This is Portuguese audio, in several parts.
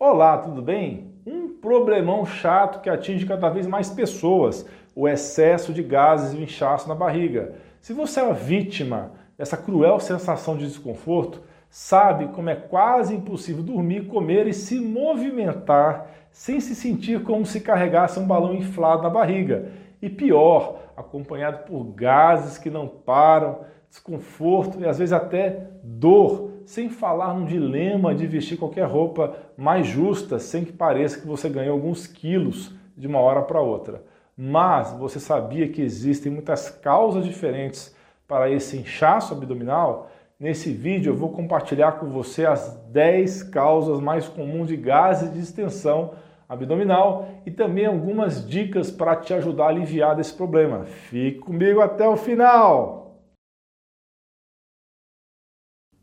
Olá, tudo bem? Um problemão chato que atinge cada vez mais pessoas, o excesso de gases e inchaço na barriga. Se você é a vítima dessa cruel sensação de desconforto, sabe como é quase impossível dormir, comer e se movimentar sem se sentir como se carregasse um balão inflado na barriga. E pior, acompanhado por gases que não param, desconforto e às vezes até dor, sem falar no dilema de vestir qualquer roupa mais justa, sem que pareça que você ganhou alguns quilos de uma hora para outra. Mas você sabia que existem muitas causas diferentes para esse inchaço abdominal? Nesse vídeo eu vou compartilhar com você as 10 causas mais comuns de gases de distensão abdominal e também algumas dicas para te ajudar a aliviar desse problema. Fique comigo até o final!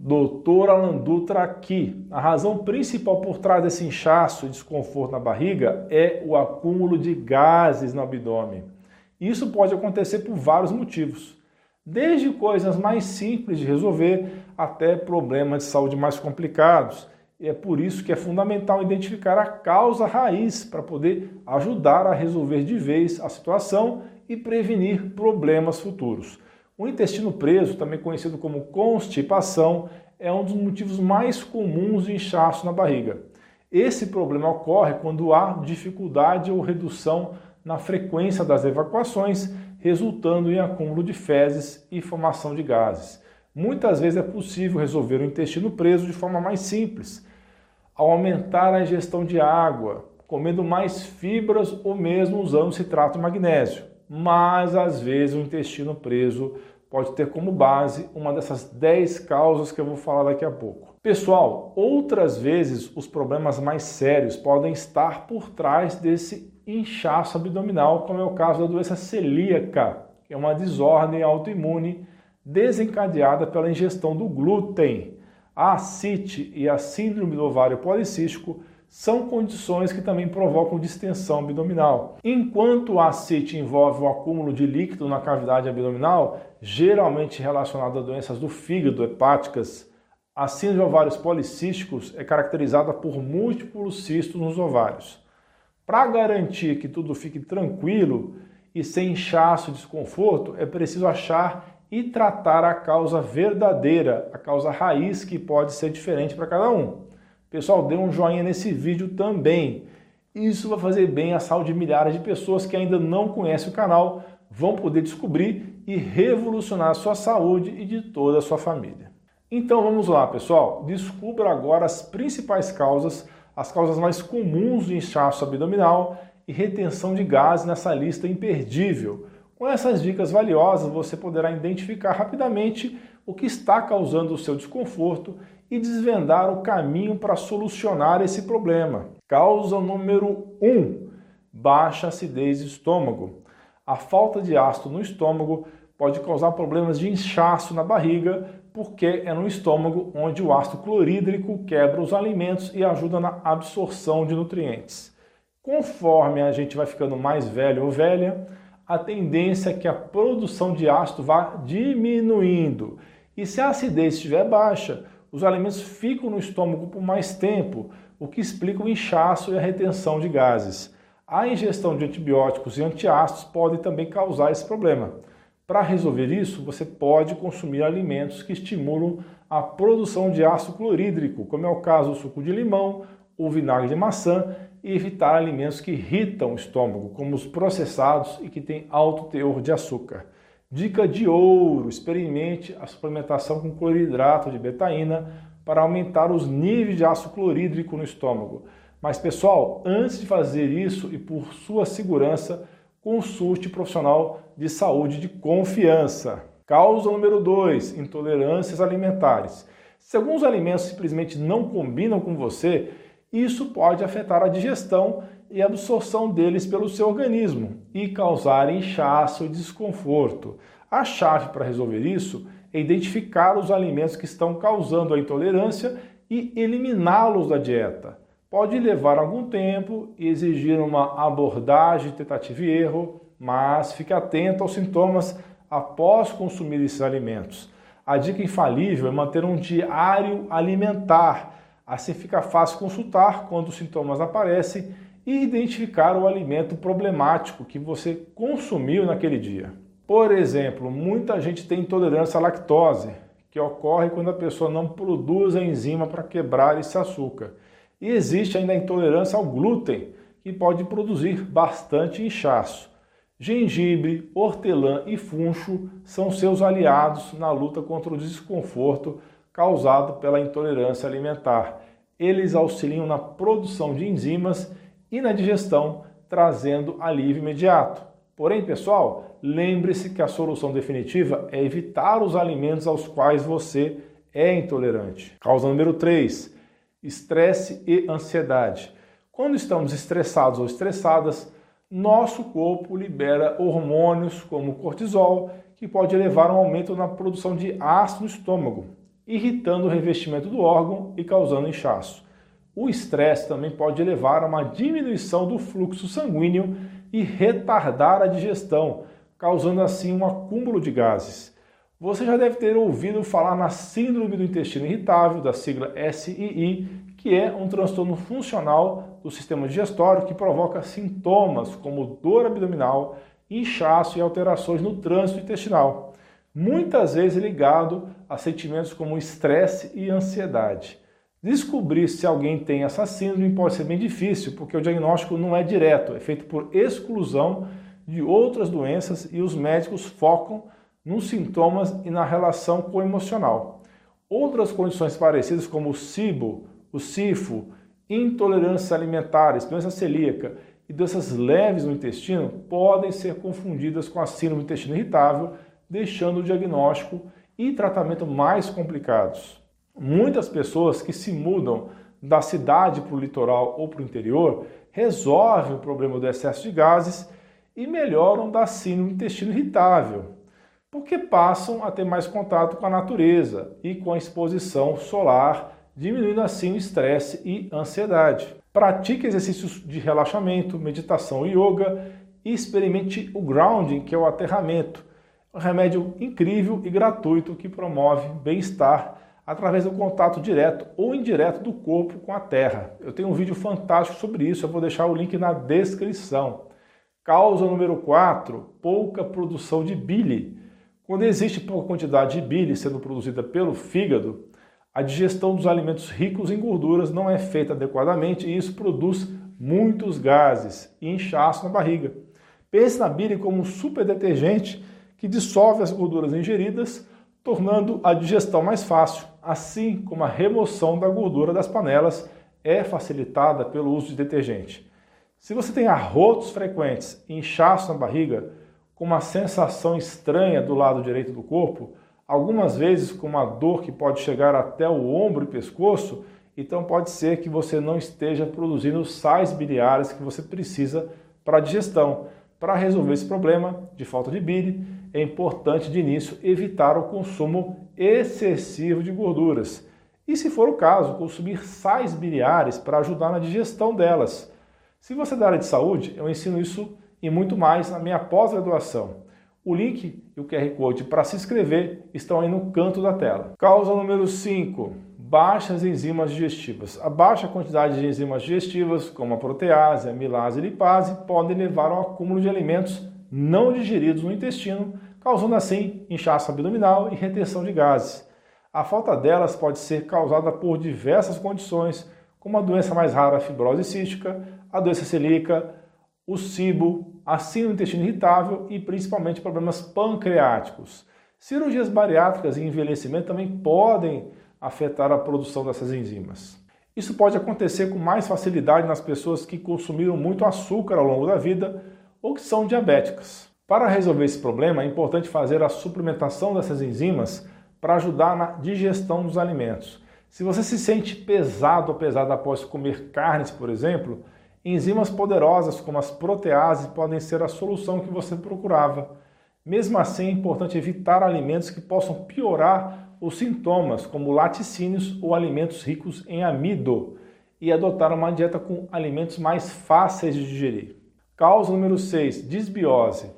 Doutor Alan Dutra aqui. A razão principal por trás desse inchaço e desconforto na barriga é o acúmulo de gases no abdômen. Isso pode acontecer por vários motivos, desde coisas mais simples de resolver até problemas de saúde mais complicados. E é por isso que é fundamental identificar a causa raiz para poder ajudar a resolver de vez a situação e prevenir problemas futuros. O intestino preso, também conhecido como constipação, é um dos motivos mais comuns de inchaço na barriga. Esse problema ocorre quando há dificuldade ou redução na frequência das evacuações, resultando em acúmulo de fezes e formação de gases. Muitas vezes é possível resolver o intestino preso de forma mais simples, ao aumentar a ingestão de água, comendo mais fibras ou mesmo usando citrato de magnésio mas às vezes o intestino preso pode ter como base uma dessas 10 causas que eu vou falar daqui a pouco. Pessoal, outras vezes os problemas mais sérios podem estar por trás desse inchaço abdominal, como é o caso da doença celíaca, que é uma desordem autoimune desencadeada pela ingestão do glúten. A ascite e a síndrome do ovário policístico são condições que também provocam distensão abdominal. Enquanto a ascite envolve o acúmulo de líquido na cavidade abdominal, geralmente relacionado a doenças do fígado, hepáticas, a síndrome de ovários policísticos é caracterizada por múltiplos cistos nos ovários. Para garantir que tudo fique tranquilo e sem inchaço e desconforto, é preciso achar e tratar a causa verdadeira, a causa raiz que pode ser diferente para cada um. Pessoal, dê um joinha nesse vídeo também. Isso vai fazer bem à saúde de milhares de pessoas que ainda não conhecem o canal, vão poder descobrir e revolucionar a sua saúde e de toda a sua família. Então vamos lá, pessoal. Descubra agora as principais causas, as causas mais comuns de inchaço abdominal e retenção de gases nessa lista imperdível. Com essas dicas valiosas, você poderá identificar rapidamente o que está causando o seu desconforto e desvendar o caminho para solucionar esse problema. Causa número 1: um, baixa acidez estômago. A falta de ácido no estômago pode causar problemas de inchaço na barriga, porque é no estômago onde o ácido clorídrico quebra os alimentos e ajuda na absorção de nutrientes. Conforme a gente vai ficando mais velho ou velha, a tendência é que a produção de ácido vá diminuindo. E se a acidez estiver baixa, os alimentos ficam no estômago por mais tempo, o que explica o inchaço e a retenção de gases. A ingestão de antibióticos e antiácidos pode também causar esse problema. Para resolver isso, você pode consumir alimentos que estimulam a produção de ácido clorídrico, como é o caso do suco de limão ou vinagre de maçã, e evitar alimentos que irritam o estômago, como os processados e que têm alto teor de açúcar. Dica de ouro: experimente a suplementação com cloridrato de betaína para aumentar os níveis de ácido clorídrico no estômago. Mas pessoal, antes de fazer isso e por sua segurança, consulte profissional de saúde de confiança. Causa número 2: intolerâncias alimentares. Se alguns alimentos simplesmente não combinam com você, isso pode afetar a digestão e absorção deles pelo seu organismo e causar inchaço e desconforto. A chave para resolver isso é identificar os alimentos que estão causando a intolerância e eliminá-los da dieta. Pode levar algum tempo e exigir uma abordagem tentativa e erro, mas fique atento aos sintomas após consumir esses alimentos. A dica infalível é manter um diário alimentar Assim fica fácil consultar quando os sintomas aparecem e identificar o alimento problemático que você consumiu naquele dia. Por exemplo, muita gente tem intolerância à lactose, que ocorre quando a pessoa não produz a enzima para quebrar esse açúcar. E existe ainda a intolerância ao glúten, que pode produzir bastante inchaço. Gengibre, hortelã e funcho são seus aliados na luta contra o desconforto causado pela intolerância alimentar. Eles auxiliam na produção de enzimas e na digestão, trazendo alívio imediato. Porém, pessoal, lembre-se que a solução definitiva é evitar os alimentos aos quais você é intolerante. Causa número 3: estresse e ansiedade. Quando estamos estressados ou estressadas, nosso corpo libera hormônios como cortisol, que pode levar a um aumento na produção de ácido no estômago, irritando o revestimento do órgão e causando inchaço. O estresse também pode levar a uma diminuição do fluxo sanguíneo e retardar a digestão, causando assim um acúmulo de gases. Você já deve ter ouvido falar na Síndrome do Intestino Irritável, da sigla SII, que é um transtorno funcional do sistema digestório que provoca sintomas como dor abdominal, inchaço e alterações no trânsito intestinal, muitas vezes ligado a sentimentos como estresse e ansiedade. Descobrir se alguém tem essa síndrome pode ser bem difícil, porque o diagnóstico não é direto, é feito por exclusão de outras doenças e os médicos focam nos sintomas e na relação com o emocional. Outras condições parecidas, como o SIBO, o SIFO, intolerâncias alimentares, doença celíaca e doenças leves no intestino, podem ser confundidas com a síndrome do intestino irritável, deixando o diagnóstico e tratamento mais complicados. Muitas pessoas que se mudam da cidade para o litoral ou para o interior resolvem o problema do excesso de gases e melhoram da síndrome do intestino irritável, porque passam a ter mais contato com a natureza e com a exposição solar, diminuindo assim o estresse e ansiedade. Pratique exercícios de relaxamento, meditação e yoga e experimente o grounding, que é o aterramento, um remédio incrível e gratuito que promove bem-estar através do contato direto ou indireto do corpo com a terra. Eu tenho um vídeo fantástico sobre isso, eu vou deixar o link na descrição. Causa número 4, pouca produção de bile. Quando existe pouca quantidade de bile sendo produzida pelo fígado, a digestão dos alimentos ricos em gorduras não é feita adequadamente e isso produz muitos gases e inchaço na barriga. Pense na bile como um super detergente que dissolve as gorduras ingeridas, tornando a digestão mais fácil assim como a remoção da gordura das panelas é facilitada pelo uso de detergente. Se você tem arrotos frequentes e inchaço na barriga, com uma sensação estranha do lado direito do corpo, algumas vezes com uma dor que pode chegar até o ombro e pescoço, então pode ser que você não esteja produzindo sais biliares que você precisa para a digestão. Para resolver esse problema de falta de bile, é importante de início evitar o consumo excessivo de gorduras. E, se for o caso, consumir sais biliares para ajudar na digestão delas. Se você é da área de saúde, eu ensino isso e muito mais na minha pós-graduação. O link e o QR Code para se inscrever estão aí no canto da tela. Causa número 5: baixas enzimas digestivas. A baixa quantidade de enzimas digestivas, como a protease, a milase e a lipase, podem levar ao acúmulo de alimentos não digeridos no intestino, causando assim inchaço abdominal e retenção de gases. A falta delas pode ser causada por diversas condições, como a doença mais rara, a fibrose cística, a doença celíaca, o cibo, a síndrome do intestino irritável e principalmente problemas pancreáticos. Cirurgias bariátricas e envelhecimento também podem afetar a produção dessas enzimas. Isso pode acontecer com mais facilidade nas pessoas que consumiram muito açúcar ao longo da vida ou que são diabéticas. Para resolver esse problema, é importante fazer a suplementação dessas enzimas para ajudar na digestão dos alimentos. Se você se sente pesado ou pesada após comer carnes, por exemplo, enzimas poderosas como as proteases podem ser a solução que você procurava. Mesmo assim, é importante evitar alimentos que possam piorar os sintomas, como laticínios ou alimentos ricos em amido, e adotar uma dieta com alimentos mais fáceis de digerir. Causa número 6, disbiose.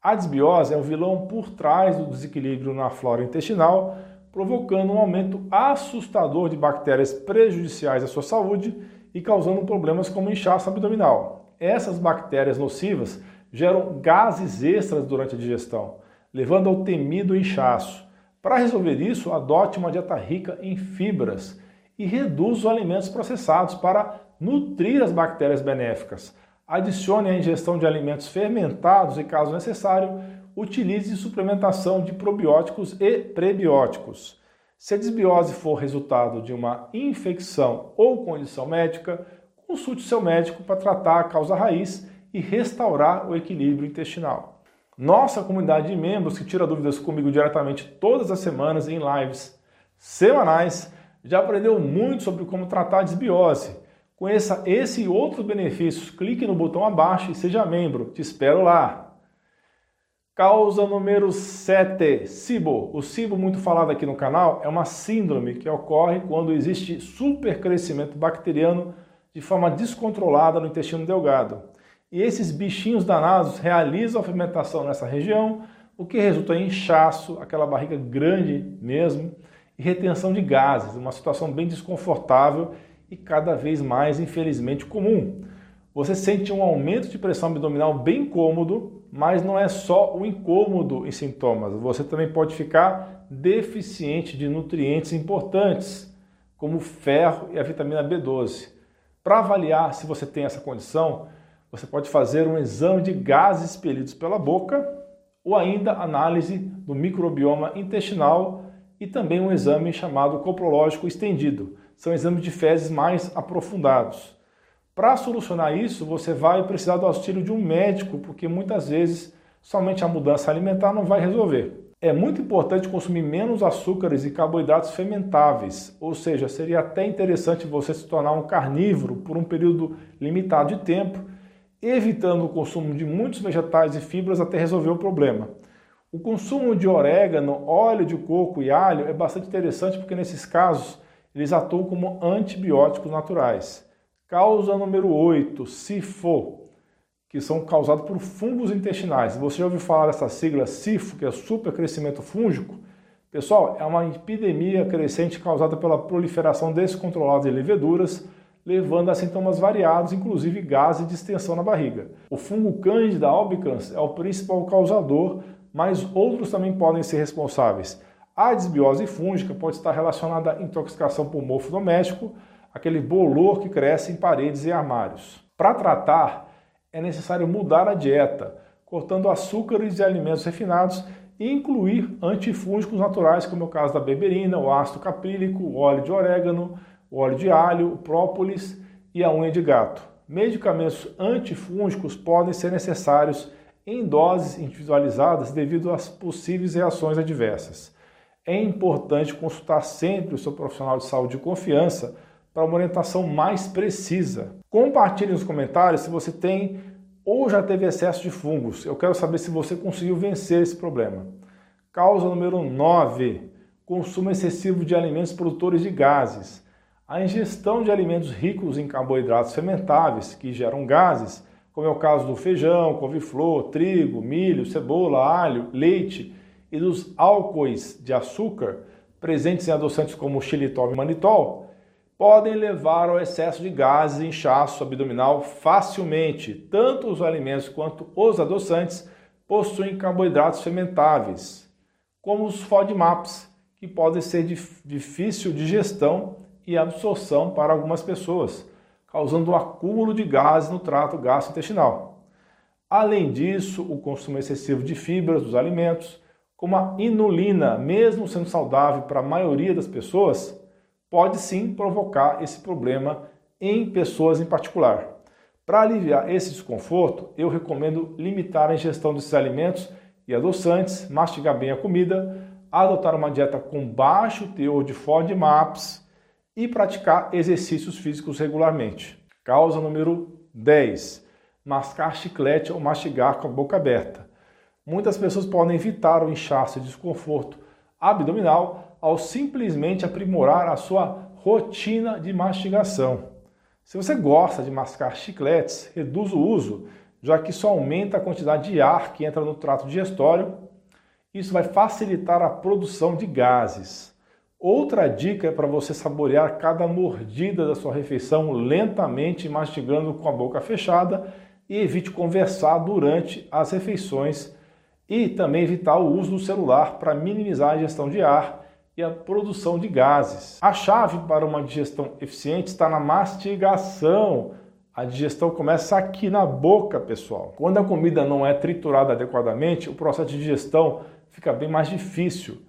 A disbiose é o vilão por trás do desequilíbrio na flora intestinal, provocando um aumento assustador de bactérias prejudiciais à sua saúde e causando problemas como inchaço abdominal. Essas bactérias nocivas geram gases extras durante a digestão, levando ao temido inchaço. Para resolver isso, adote uma dieta rica em fibras e reduza os alimentos processados para nutrir as bactérias benéficas. Adicione a ingestão de alimentos fermentados e, caso necessário, utilize suplementação de probióticos e prebióticos. Se a desbiose for resultado de uma infecção ou condição médica, consulte seu médico para tratar a causa raiz e restaurar o equilíbrio intestinal. Nossa comunidade de membros que tira dúvidas comigo diretamente todas as semanas em lives semanais já aprendeu muito sobre como tratar a desbiose. Conheça esse e outros benefícios. Clique no botão abaixo e seja membro. Te espero lá. Causa número 7, SIBO. O SIBO, muito falado aqui no canal, é uma síndrome que ocorre quando existe supercrescimento bacteriano de forma descontrolada no intestino delgado. E esses bichinhos danados realizam a fermentação nessa região, o que resulta em inchaço, aquela barriga grande mesmo, e retenção de gases, uma situação bem desconfortável e cada vez mais, infelizmente, comum. Você sente um aumento de pressão abdominal bem cômodo, mas não é só o incômodo em sintomas. Você também pode ficar deficiente de nutrientes importantes, como ferro e a vitamina B12. Para avaliar se você tem essa condição, você pode fazer um exame de gases expelidos pela boca ou ainda análise do microbioma intestinal e também um exame chamado coprológico estendido. São exames de fezes mais aprofundados. Para solucionar isso, você vai precisar do auxílio de um médico, porque muitas vezes somente a mudança alimentar não vai resolver. É muito importante consumir menos açúcares e carboidratos fermentáveis, ou seja, seria até interessante você se tornar um carnívoro por um período limitado de tempo, evitando o consumo de muitos vegetais e fibras até resolver o problema. O consumo de orégano, óleo de coco e alho é bastante interessante porque nesses casos eles atuam como antibióticos naturais. Causa número 8, SIFO, que são causados por fungos intestinais. Você já ouviu falar dessa sigla SIFO, que é supercrescimento fúngico? Pessoal, é uma epidemia crescente causada pela proliferação descontrolada de leveduras, levando a sintomas variados, inclusive gases e distensão na barriga. O fungo Candida albicans é o principal causador, mas outros também podem ser responsáveis. A desbiose fúngica pode estar relacionada à intoxicação por mofo doméstico, aquele bolor que cresce em paredes e armários. Para tratar, é necessário mudar a dieta, cortando açúcares e alimentos refinados e incluir antifúngicos naturais, como é o caso da beberina, o ácido caprílico, o óleo de orégano, o óleo de alho, o própolis e a unha de gato. Medicamentos antifúngicos podem ser necessários em doses individualizadas devido às possíveis reações adversas. É importante consultar sempre o seu profissional de saúde de confiança para uma orientação mais precisa. Compartilhe nos comentários se você tem ou já teve excesso de fungos. Eu quero saber se você conseguiu vencer esse problema. Causa número 9: consumo excessivo de alimentos produtores de gases. A ingestão de alimentos ricos em carboidratos fermentáveis que geram gases, como é o caso do feijão, couve-flor, trigo, milho, cebola, alho, leite e dos álcoois de açúcar presentes em adoçantes como xilitol e manitol, podem levar ao excesso de gases e inchaço abdominal facilmente. Tanto os alimentos quanto os adoçantes possuem carboidratos fermentáveis, como os FODMAPs, que podem ser de difícil digestão e absorção para algumas pessoas, causando um acúmulo de gases no trato gastrointestinal. Além disso, o consumo excessivo de fibras dos alimentos, como a inulina, mesmo sendo saudável para a maioria das pessoas, pode sim provocar esse problema em pessoas em particular. Para aliviar esse desconforto, eu recomendo limitar a ingestão desses alimentos e adoçantes, mastigar bem a comida, adotar uma dieta com baixo teor de FODMAPs e praticar exercícios físicos regularmente. Causa número 10: mascar chiclete ou mastigar com a boca aberta. Muitas pessoas podem evitar o inchaço e desconforto abdominal ao simplesmente aprimorar a sua rotina de mastigação. Se você gosta de mascar chicletes, reduz o uso, já que isso aumenta a quantidade de ar que entra no trato digestório. Isso vai facilitar a produção de gases. Outra dica é para você saborear cada mordida da sua refeição lentamente, mastigando com a boca fechada e evite conversar durante as refeições e também evitar o uso do celular para minimizar a ingestão de ar e a produção de gases. A chave para uma digestão eficiente está na mastigação. A digestão começa aqui na boca, pessoal. Quando a comida não é triturada adequadamente, o processo de digestão fica bem mais difícil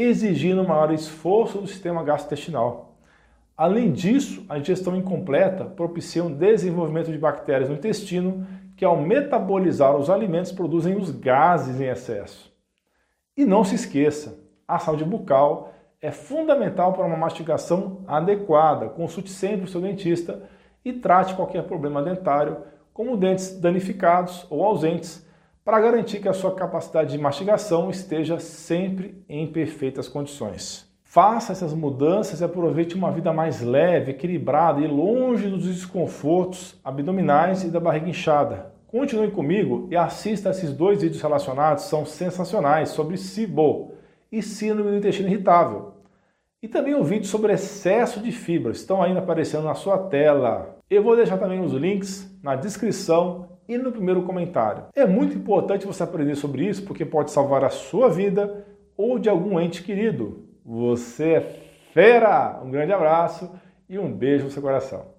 exigindo maior esforço do sistema gastrointestinal. Além disso, a digestão incompleta propicia um desenvolvimento de bactérias no intestino que, ao metabolizar os alimentos, produzem os gases em excesso. E não se esqueça, a saúde bucal é fundamental para uma mastigação adequada. Consulte sempre o seu dentista e trate qualquer problema dentário, como dentes danificados ou ausentes, para garantir que a sua capacidade de mastigação esteja sempre em perfeitas condições. Faça essas mudanças e aproveite uma vida mais leve, equilibrada e longe dos desconfortos abdominais e da barriga inchada. Continue comigo e assista esses dois vídeos relacionados, são sensacionais, sobre SIBO e síndrome do intestino irritável. E também um vídeo sobre excesso de fibra, estão ainda aparecendo na sua tela. Eu vou deixar também os links na descrição e no primeiro comentário. É muito importante você aprender sobre isso porque pode salvar a sua vida ou de algum ente querido. Você é fera! Um grande abraço e um beijo no seu coração.